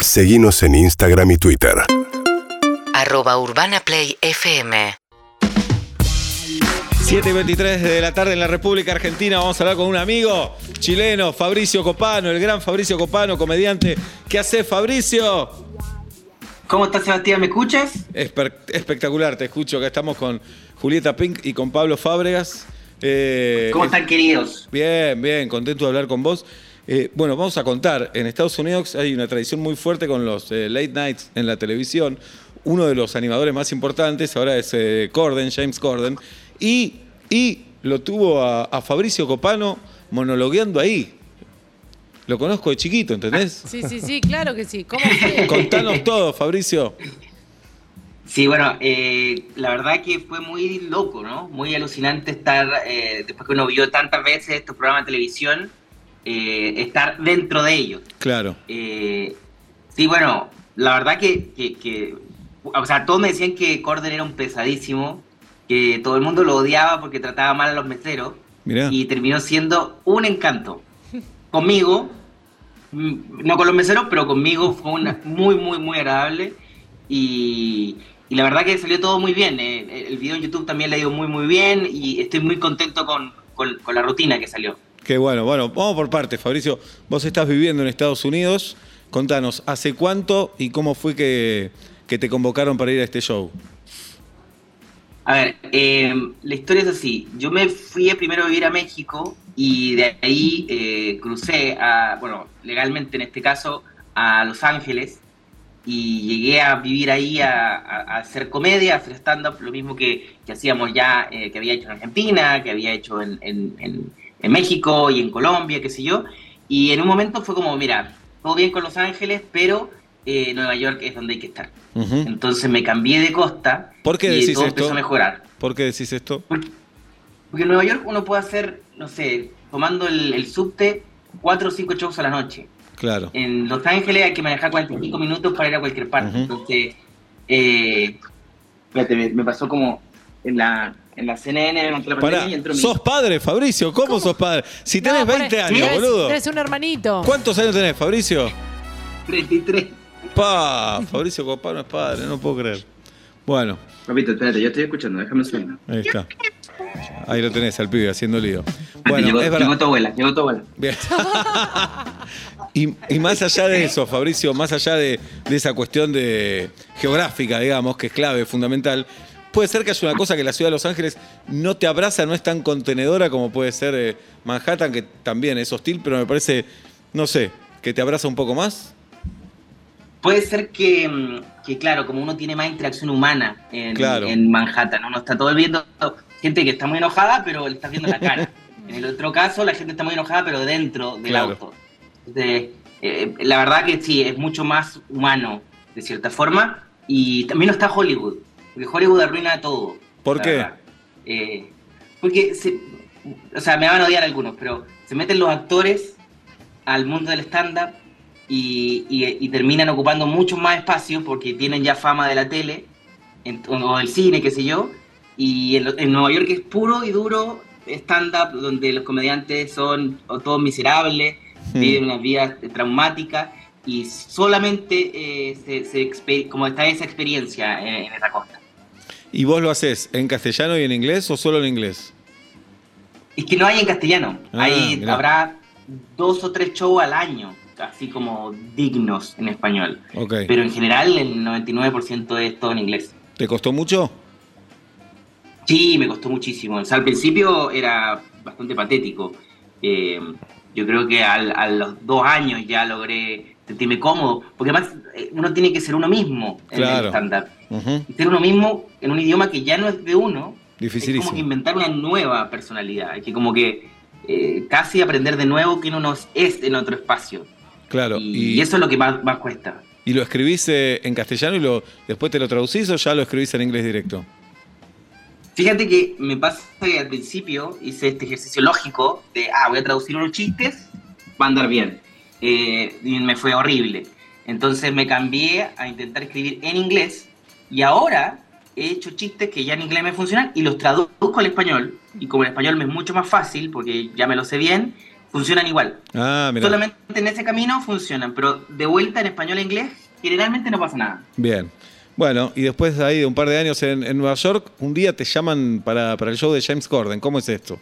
Seguimos en Instagram y Twitter. Arroba Urbana Play FM. 7 y 23 de la tarde en la República Argentina. Vamos a hablar con un amigo chileno, Fabricio Copano, el gran Fabricio Copano, comediante. ¿Qué hace, Fabricio? ¿Cómo estás, Sebastián? ¿Me escuchas? Espe- espectacular, te escucho. Acá estamos con Julieta Pink y con Pablo Fábregas. Eh, ¿Cómo están, queridos? Bien, bien, contento de hablar con vos. Eh, bueno, vamos a contar. En Estados Unidos hay una tradición muy fuerte con los eh, late nights en la televisión. Uno de los animadores más importantes ahora es eh, Corden, James Corden. Y, y lo tuvo a, a Fabricio Copano monologueando ahí. Lo conozco de chiquito, ¿entendés? Sí, sí, sí, claro que sí. ¿Cómo fue? Contanos todo, Fabricio. Sí, bueno, eh, la verdad que fue muy loco, ¿no? Muy alucinante estar, eh, después que uno vio tantas veces estos programas de televisión, eh, estar dentro de ellos. Claro. Eh, sí, bueno, la verdad que, que- que- o sea, todos me decían que Corden era un pesadísimo, que todo el mundo lo odiaba porque trataba mal a los meseros, Mirá. y terminó siendo un encanto. Conmigo, mm, no con los meseros, pero conmigo fue una, muy, muy, muy agradable. Y, y la verdad que salió todo muy bien. eh, el video en YouTube también le ha ido muy, muy bien y estoy muy contento con, con- con la rutina que salió. Qué bueno. Bueno, vamos por partes, Fabricio. Vos estás viviendo en Estados Unidos. Contanos, ¿hace cuánto y cómo fue que, que te convocaron para ir a este show? A ver, eh, la historia es así. Yo me fui primero a vivir a México y de ahí eh, crucé, a, bueno, legalmente en este caso, a Los Ángeles y llegué a vivir ahí a, hacer comedia, a hacer stand-up, lo mismo que, que hacíamos ya, eh, que había hecho en Argentina, que había hecho en, en- en- en México y en Colombia, qué sé yo. Y en un momento fue como, mira, todo bien con Los Ángeles, pero eh, Nueva York es donde hay que estar. Entonces me cambié de costa ¿Por qué y decís todo esto? empezó a mejorar. ¿Por qué decís esto? Porque, porque en Nueva York uno puede hacer, no sé, tomando el, el subte, cuatro o cinco shows a la noche. Claro. En Los Ángeles hay que manejar 45 minutos para ir a cualquier parte. Entonces, eh, me, me pasó como en la, en la CNN durante la Pará, y entró mi- sos padre, Fabricio. ¿Cómo, sos padre? Si tenés No, 20 tenés- años, tenés- boludo. Tenés un hermanito. ¿Cuántos años tenés, Fabricio? 33. Pa, Fabricio Copano es padre, no puedo creer. Bueno, Papito, espérate, yo estoy escuchando, déjame suena. ahí está. Ahí lo tenés al pibe haciendo lío. Bueno, Bueno, llegó, es verdad. llegó tu abuela, llegó tu abuela. Bien. y, y más allá de eso, Fabricio, más allá de, de esa cuestión de geográfica, digamos, que es clave, fundamental, puede ser que haya una cosa que la ciudad de Los Ángeles no te abraza, no es tan contenedora como puede ser eh, Manhattan, que también es hostil, pero me parece, no sé, que te abraza un poco más. Puede ser que, mm, que, claro, como uno tiene más interacción humana en, Claro. en Manhattan, uno está todo viendo gente que está muy enojada, pero le estás viendo la cara. en el otro caso, la gente está muy enojada, pero dentro del Claro. auto. Entonces, eh, la verdad que sí, es mucho más humano, de cierta forma, y también no está Hollywood, porque Hollywood arruina todo. ¿Por qué? Eh, porque, se- o sea, me van a odiar algunos, pero se meten los actores al mundo del stand-up y, y- y terminan ocupando mucho más espacio porque tienen ya fama de la tele en- o del cine, qué sé yo. Y en, Nueva York es puro y duro stand-up donde los comediantes son o todos miserables, Hmm. viven unas vidas traumáticas y solamente eh, se, se como está esa experiencia en, en esa costa. ¿Y vos lo haces en castellano y en inglés o solo en inglés? Es que no hay en castellano. Ah, Ahí mirá. habrá dos o tres shows al año, así como dignos en español. Pero en general el 99% es todo en inglés. ¿Te costó mucho? Sí, me costó muchísimo. O sea, al principio era bastante patético. Eh, yo creo que al- a los dos años ya logré sentirme cómodo, porque además eh, uno tiene que ser uno mismo en Claro. el stand-up. Ujú. Y ser uno mismo en un idioma que ya no es de uno, es como que inventar una nueva personalidad. Hay que como que eh, casi aprender de nuevo que uno no es en otro espacio. Claro. Y, y eso es lo que más, más cuesta. ¿Y lo escribís eh, en castellano y lo, después te lo traducís o ya lo escribís en inglés directo? Fíjate que me pasa que al principio hice este ejercicio lógico de, ah, voy a traducir unos chistes, va a andar bien. Eh, y me fue horrible. Entonces me cambié a intentar escribir en inglés y ahora he hecho chistes que ya en inglés me funcionan y los traduzco al español. Y como el español me es mucho más fácil, porque ya me lo sé bien, funcionan igual. Ah, mira. Solamente en ese camino funcionan, pero de vuelta en español e inglés, generalmente no pasa nada. Bien. Bueno, y después de ahí de un par de años en, en Nueva York, un día te llaman para, para el show de James Corden. ¿Cómo es esto?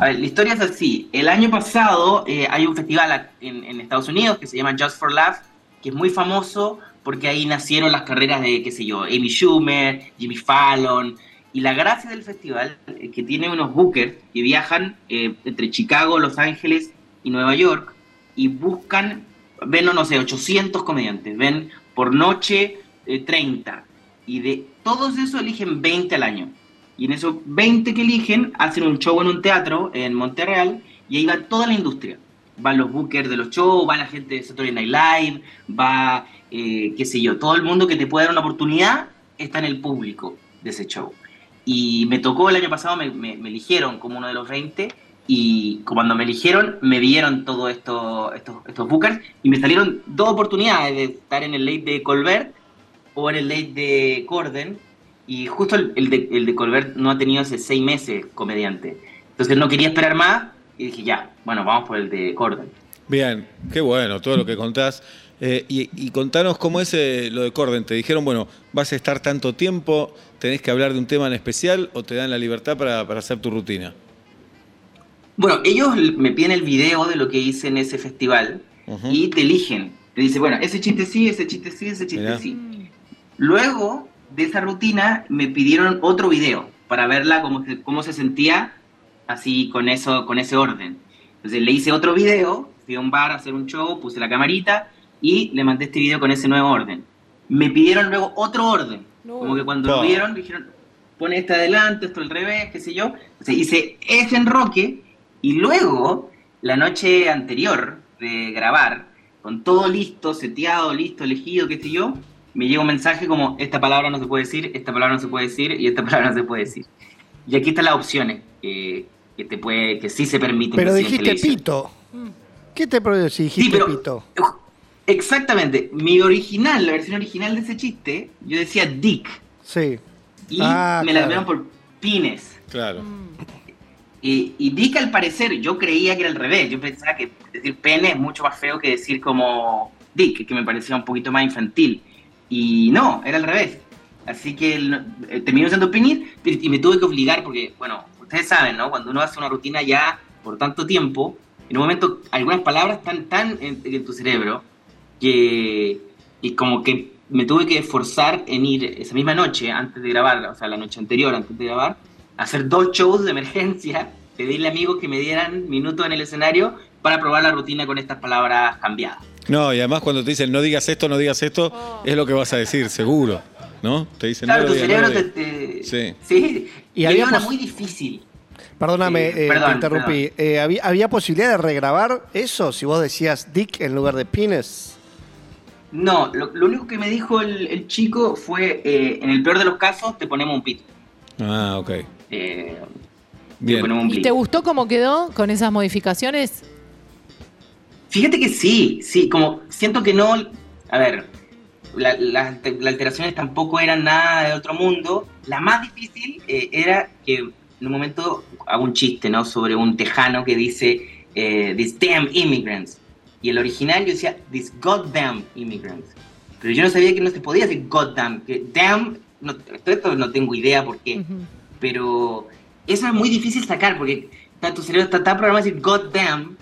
A ver, la historia es así. El año pasado eh, hay un festival en, Estados Unidos que se llama Just for Laugh, que es muy famoso porque ahí nacieron las carreras de, qué sé yo, Amy Schumer, Jimmy Fallon. Y la gracia del festival es que tiene unos bookers que viajan eh, entre Chicago, Los Ángeles y Nueva York y buscan, ven, no, sé, 800 comediantes, ven por noche eh, 30. Y de todos esos eligen 20 al año. Y en esos 20 que eligen, hacen un show en un teatro en Monterreal y ahí va toda la industria. Van los bookers de los shows, va la gente de Saturday Night Live, va, eh, qué sé yo, todo el mundo que te puede dar una oportunidad está en el público de ese show. Y me tocó el año pasado, me, me- me eligieron como uno de los 20 y cuando me eligieron me vieron todos esto, estos, estos bookers y me salieron dos oportunidades de estar en el late de Colbert o en el late de Corden y justo el, el de, el de Colbert no ha tenido hace seis meses comediante. Entonces no quería esperar más y dije, ya, bueno, vamos por el de Corden. Bien, qué bueno todo lo que contás. Eh, y, y contanos cómo es eh, lo de Corden. Te dijeron, bueno, vas a estar tanto tiempo, tenés que hablar de un tema en especial o te dan la libertad para, para hacer tu rutina. Bueno, ellos me piden el video de lo que hice en ese festival y te eligen. Te dice, bueno, ese chiste sí, ese chiste sí, ese chiste Mirá. sí. Luego de esa rutina me pidieron otro video para verla cómo, se- cómo se sentía así con eso con ese orden. Entonces le hice otro video, fui a un bar a hacer un show, puse la camarita y le mandé este video con ese nuevo orden. Me pidieron luego otro orden, No. como que cuando Pa. lo vieron dijeron, pone este adelante, esto al revés, qué sé yo. Entonces hice ese enroque y luego, la noche anterior de grabar, con todo listo, seteado, listo, elegido, qué sé yo, me llega un mensaje como, esta palabra no se puede decir, esta palabra no se puede decir y esta palabra no se puede decir. Y aquí están las opciones que, que te puede, que sí se permiten. Pero dijiste pito. ¿Qué te produce si dijiste Sí, pero- pito? Exactamente. Mi original, la versión original de ese chiste, yo decía dick. Sí. Y Ah, me la cambiaron por pines. Claro. Y, y Dick al parecer, yo creía que era al revés. Yo pensaba que decir pene es mucho más feo que decir como Dick, que me parecía un poquito más infantil. Y no, era al revés. Así que eh, terminó siendo pinir y me tuve que obligar porque, bueno, ustedes saben, ¿no? Cuando uno hace una rutina ya por tanto tiempo, en un momento algunas palabras están tan en, en tu cerebro que y como que me tuve que esforzar en ir esa misma noche antes de grabar, o sea, la noche anterior antes de grabar, a hacer dos shows de emergencia, pedirle a amigos que me dieran minutos en el escenario para probar la rutina con estas palabras cambiadas. No, y además cuando te dicen no digas esto, no digas esto, Oh. es lo que vas a decir, seguro. ¿No? Te dicen Claro, no tu lo digas, no cerebro lo te, digas". te- Sí. sí. Y Y había pos- muy difícil. Perdóname, Eh, eh, perdón, te interrumpí. Eh, ¿había, había posibilidad de regrabar eso si vos decías dick en lugar de penis? No, lo, lo único que me dijo el, el chico fue, eh, en el peor de los casos, te ponemos un pito. Ah, ok. Eh, te Bien. ponemos un ¿Y te gustó cómo quedó con esas modificaciones? Fíjate que sí, sí, como siento que no, a ver, la- las alteraciones tampoco eran nada de otro mundo. La más difícil eh, era que en un momento hago un chiste, ¿no? Sobre un tejano que dice, eh, these damn immigrants. Y el original yo decía, these goddamn immigrants. Pero yo no sabía que no se podía decir goddamn, que damn, no, esto no tengo idea por qué pero eso es muy difícil sacar porque tu cerebro está tan programado a decir God damn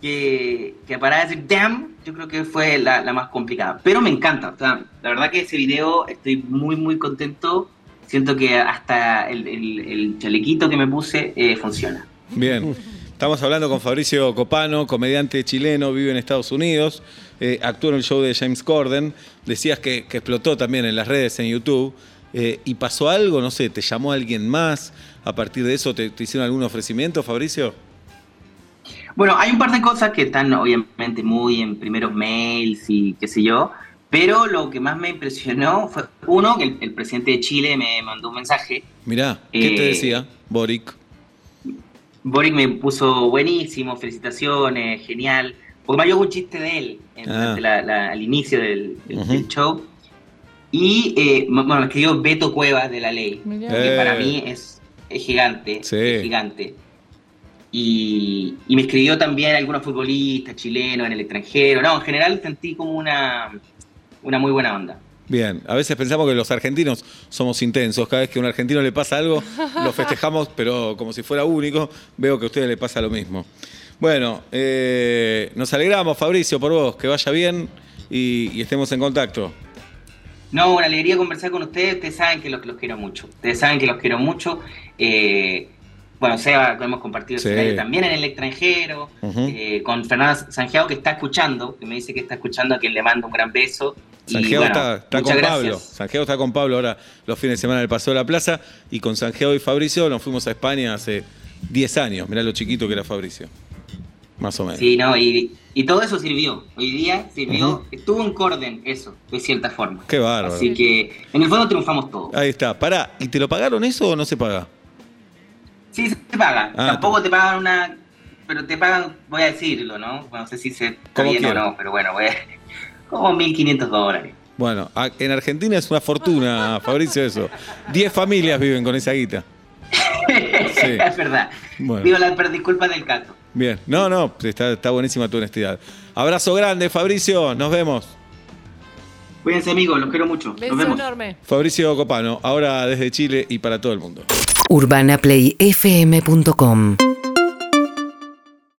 que, que para decir damn yo creo que fue la, más complicada. Pero me encanta, la verdad que ese video estoy muy muy contento. Siento que hasta el, chalequito que me puse eh, funciona. Bien. Estamos hablando con Fabricio Copano, comediante chileno, vive en Estados Unidos, eh, actuó en el show de James Corden. Decías que, explotó también en las redes, en YouTube. eh, ¿Y pasó algo? No sé, ¿te llamó alguien más? ¿A partir de eso te hicieron algún ofrecimiento, Fabricio? Bueno, hay un par de cosas que están obviamente muy en primeros mails y qué sé yo, pero lo que más me impresionó fue, uno, que el, el presidente de Chile me mandó un mensaje Mirá, ¿qué te Eh, decía, Boric? Boric me puso buenísimo, felicitaciones, genial. Porque me hago un chiste de él en- Ah. durante la- la- al inicio del, del- Ujú. del show. Y eh, bueno, me escribió Beto Cuevas de la ley, Mirá. que Eh. para mí es, es gigante, Sí. es gigante. Y, y me escribió también algunos futbolistas chilenos en el extranjero. No, en general sentí como una, una muy buena onda. Bien, a veces pensamos que los argentinos somos intensos. Cada vez que a un argentino le pasa algo, lo festejamos, pero como si fuera único. Veo que a ustedes les pasa lo mismo. Bueno, eh, nos alegramos, Fabricio, por vos. Que vaya bien y, y estemos en contacto. No, una alegría conversar con ustedes. Ustedes saben que los, los quiero mucho. Ustedes saben que los quiero mucho. Eh, bueno, Seba, hemos compartido Sí. también en el extranjero. Eh, con Fernanda Sangiao, que está escuchando, que me dice que está escuchando, a quien le mando un gran beso. Bueno, está, con gracias. Pablo. Sanjeo está con Pablo ahora los fines de semana en el Paseo de la Plaza. Y con Sanjeo y Fabricio nos fuimos a España hace 10 años. Mirá lo chiquito que era Fabricio. Más o menos. Sí, no, y, y todo eso sirvió. Hoy día sirvió, estuvo en Corden eso, de cierta forma. Qué bárbaro. Así que en el fondo triunfamos todos. Ahí está. Pará, ¿y te lo pagaron eso o no se paga? Sí, se paga. Ah, Tampoco te pagan una. Pero te pagan, voy a decirlo, ¿no? No sé si se está Como bien o no, pero bueno, voy a- como 1.500 dólares. Bueno, en Argentina es una fortuna, Fabricio, eso. 10 familias viven con esa guita. Sí. es verdad. Bueno. Pido las per- disculpas del caso. Bien. No, no, está, está buenísima tu honestidad. Abrazo grande, Fabricio. Nos vemos. Cuídense, amigos, los quiero mucho. Beso Nos vemos. enorme. Fabricio Copano, ahora desde Chile y para todo el mundo. UrbanaPlayFM.com